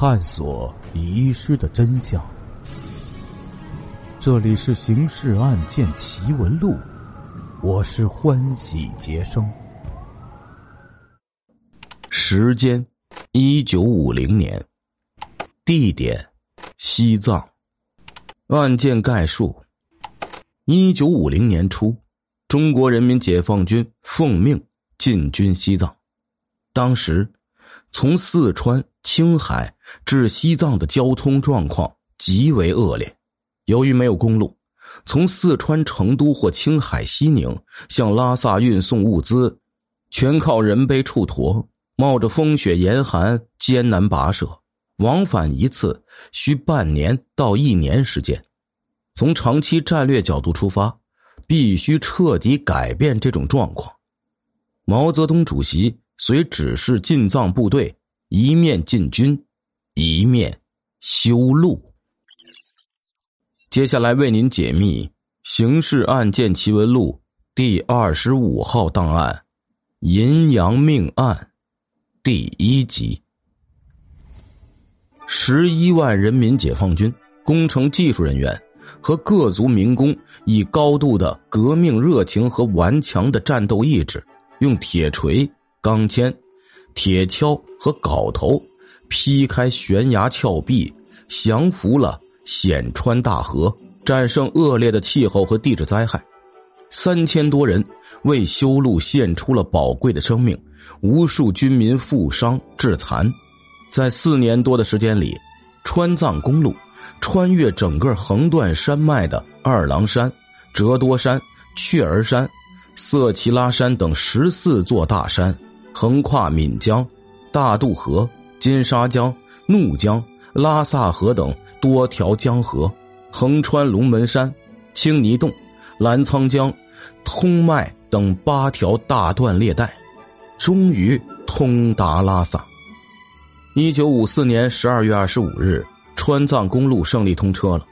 探索遗失的真相。这里是《刑事案件奇闻录》，我是欢喜杰生。时间：一九五零年，地点：西藏。案件概述：一九五零年初，中国人民解放军奉命进军西藏。当时，从四川、青海至西藏的交通状况极为恶劣。由于没有公路，从四川成都或青海西宁向拉萨运送物资，全靠人背处驮，冒着风雪严寒，艰难跋涉。往返一次需半年到一年时间。从长期战略角度出发，必须彻底改变这种状况。毛泽东主席遂指示进藏部队一面进军，一面修路。接下来为您解密《刑事案件奇闻录》第二十五号档案——银阳命案，第一集。十一万人民解放军工程技术人员和各族民工以高度的革命热情和顽强的战斗意志，用铁锤、钢钎、铁锹和镐头劈开悬崖峭壁，降服了险川大河，战胜恶劣的气候和地质灾害。三千多人为修路献出了宝贵的生命，无数军民负伤致残。在四年多的时间里，川藏公路穿越整个横断山脉的二郎山、折多山、雀儿山、色齐拉山等十四座大山，横跨岷江、大渡河、金沙江、怒江、拉萨河等多条江河，横穿龙门山、青泥洞、澜沧江、通麦等八条大断裂带，终于通达拉萨。一九五四年十二月二十五日，川藏公路胜利通车了。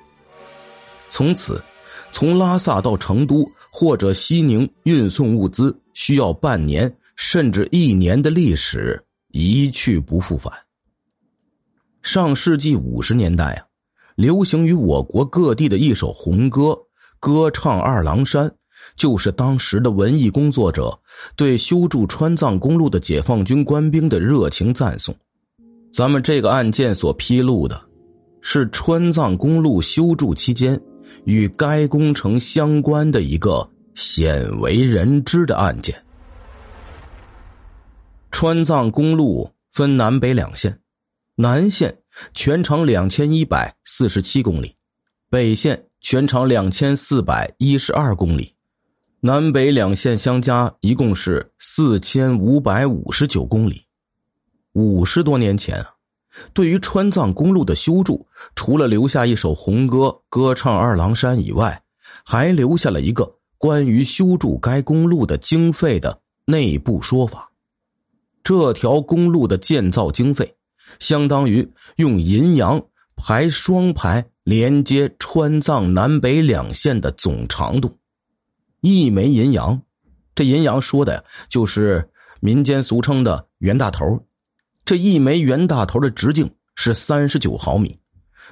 从此，从拉萨到成都或者西宁运送物资需要半年甚至一年的历史一去不复返。上世纪五十年代啊，流行于我国各地的一首红歌《歌唱二郎山》，就是当时的文艺工作者对修筑川藏公路的解放军官兵的热情赞颂。咱们这个案件所披露的，是川藏公路修筑期间与该工程相关的一个鲜为人知的案件。川藏公路分南北两线，南线全长两千一百四十七公里，北线全长两千四百一十二公里，南北两线相加一共是四千五百五十九公里。五十多年前啊，对于川藏公路的修筑，除了留下一首红歌《歌唱二郎山》以外，还留下了一个关于修筑该公路的经费的内部说法。这条公路的建造经费，相当于用银洋排双排连接川藏南北两线的总长度。一枚银洋，这银洋说的就是民间俗称的袁大头。这一枚袁大头的直径是三十九毫米，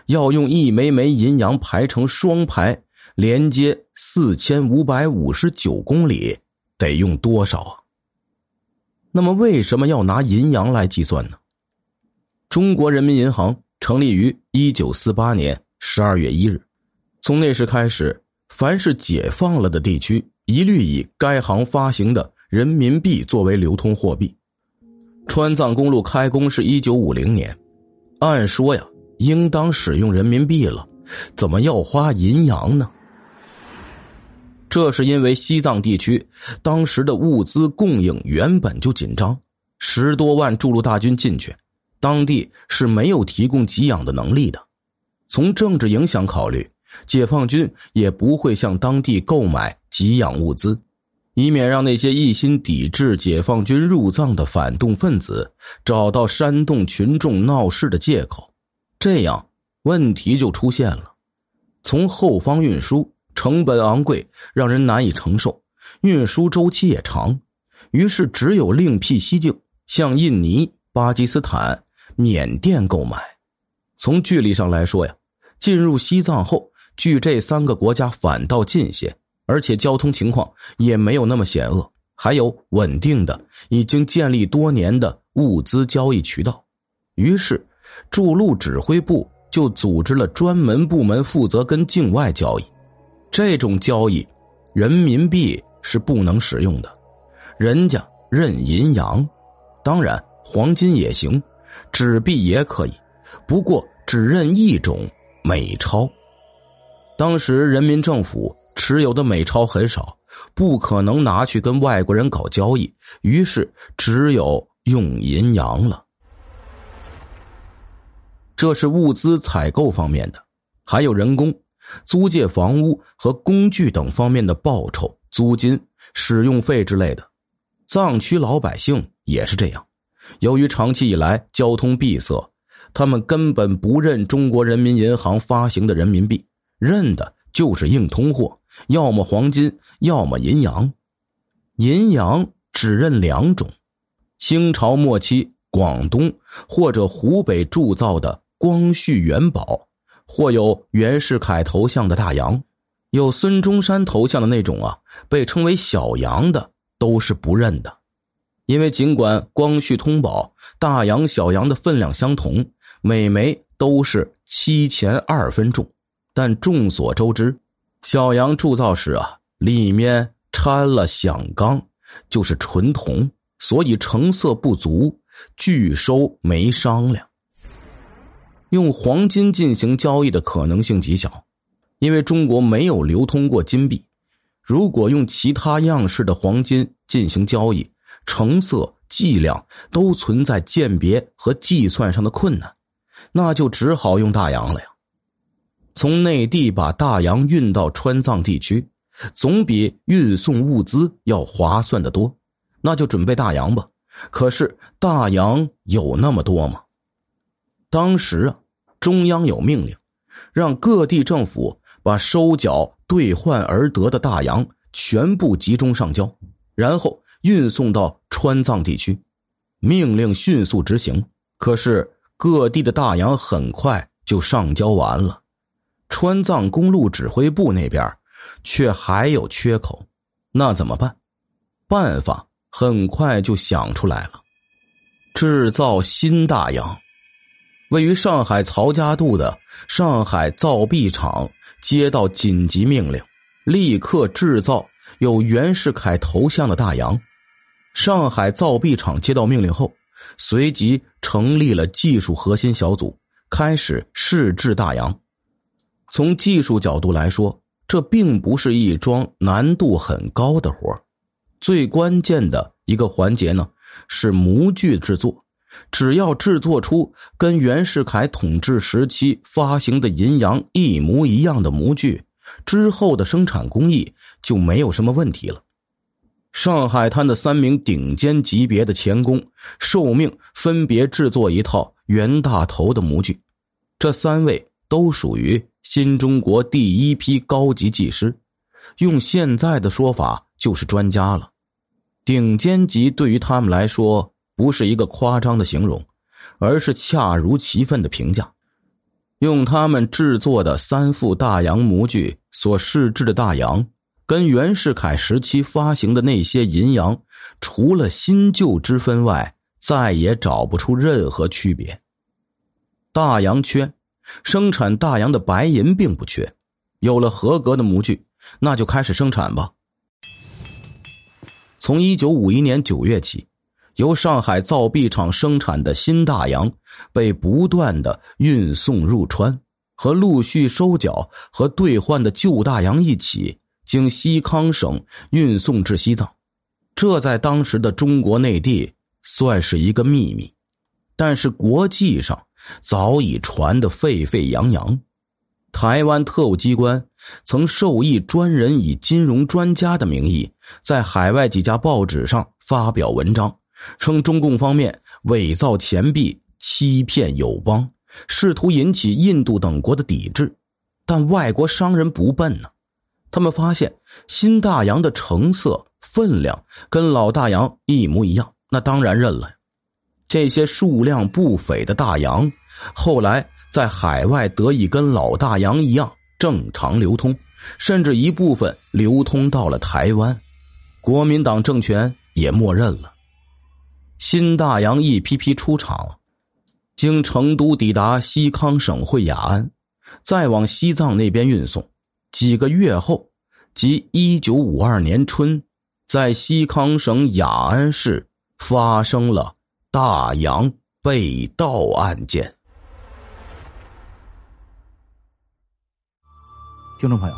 要用一枚枚银洋排成双排连接四千五百五十九公里，得用多少啊？那么为什么要拿银洋来计算呢？中国人民银行成立于一九四八年十二月一日，从那时开始，凡是解放了的地区，一律以该行发行的人民币作为流通货币。川藏公路开工是一九五零年，按说呀，应当使用人民币了，怎么要花银洋呢？这是因为西藏地区当时的物资供应原本就紧张，十多万驻鲁大军进去，当地是没有提供给养的能力的。从政治影响考虑，解放军也不会向当地购买给养物资。以免让那些一心抵制解放军入藏的反动分子找到煽动群众闹事的借口，这样问题就出现了。从后方运输成本昂贵，让人难以承受；运输周期也长，于是只有另辟蹊径，向印尼、巴基斯坦、缅甸购买。从距离上来说呀，进入西藏后，距这三个国家反倒近些，而且交通情况也没有那么险恶，还有稳定的、已经建立多年的物资交易渠道。于是，驻路指挥部就组织了专门部门负责跟境外交易。这种交易，人民币是不能使用的，人家认银洋，当然黄金也行，纸币也可以。不过只认一种美钞。当时人民政府持有的美钞很少，不可能拿去跟外国人搞交易，于是只有用银洋了。这是物资采购方面的，还有人工、租借房屋和工具等方面的报酬、租金、使用费之类的。藏区老百姓也是这样，由于长期以来交通闭塞。他们根本不认中国人民银行发行的人民币，认的就是硬通货，要么黄金，要么银洋。银洋只认两种：清朝末期广东或者湖北铸造的光绪元宝，或有袁世凯头像的大洋，有孙中山头像的那种啊，被称为小洋的，都是不认的。因为尽管光绪通宝大洋、小洋的分量相同。每枚都是七钱二分重，但众所周知，小羊铸造时啊，里面掺了响钢，就是纯铜，所以成色不足，拒收没商量。用黄金进行交易的可能性极小，因为中国没有流通过金币。如果用其他样式的黄金进行交易，成色、计量都存在鉴别和计算上的困难。那就只好用大洋了呀。从内地把大洋运到川藏地区，总比运送物资要划算的多。那就准备大洋吧。可是大洋有那么多吗？当时啊，中央有命令，让各地政府把收缴兑换而得的大洋全部集中上交，然后运送到川藏地区。命令迅速执行，可是。各地的大洋很快就上交完了，川藏公路指挥部那边却还有缺口，那怎么办？办法很快就想出来了，制造新大洋。位于上海曹家渡的上海造币厂接到紧急命令，立刻制造有袁世凯头像的大洋。上海造币厂接到命令后。随即成立了技术核心小组，开始试制大洋。从技术角度来说，这并不是一桩难度很高的活最关键的一个环节呢，是模具制作。只要制作出跟袁世凯统治时期发行的银洋一模一样的模具，之后的生产工艺就没有什么问题了。上海滩的三名顶尖级别的钳工受命分别制作一套袁大头的模具，这三位都属于新中国第一批高级技师，用现在的说法就是专家了。顶尖级对于他们来说不是一个夸张的形容，而是恰如其分的评价。用他们制作的三副大洋模具所试制的大洋。跟袁世凯时期发行的那些银洋，除了新旧之分外，再也找不出任何区别。大洋缺，生产大洋的白银并不缺。有了合格的模具，那就开始生产吧。从一九五一年九月起，由上海造币厂生产的新大洋被不断的运送入川，和陆续收缴和兑换的旧大洋一起。经西康省运送至西藏，这在当时的中国内地算是一个秘密，但是国际上早已传得沸沸扬扬。台湾特务机关曾授意专人以金融专家的名义，在海外几家报纸上发表文章，称中共方面伪造钱币、欺骗友邦，试图引起印度等国的抵制。但外国商人不笨呢。他们发现新大洋的成色、分量跟老大洋一模一样，那当然认了。这些数量不菲的大洋，后来在海外得以跟老大洋一样正常流通，甚至一部分流通到了台湾，国民党政权也默认了。新大洋一批批出厂，经成都抵达西康省会雅安，再往西藏那边运送。几个月后，即一九五二年春，在西康省雅安市发生了大洋被盗案件。听众朋友，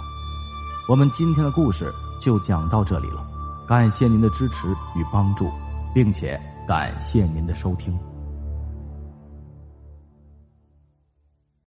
我们今天的故事就讲到这里了，感谢您的支持与帮助，并且感谢您的收听。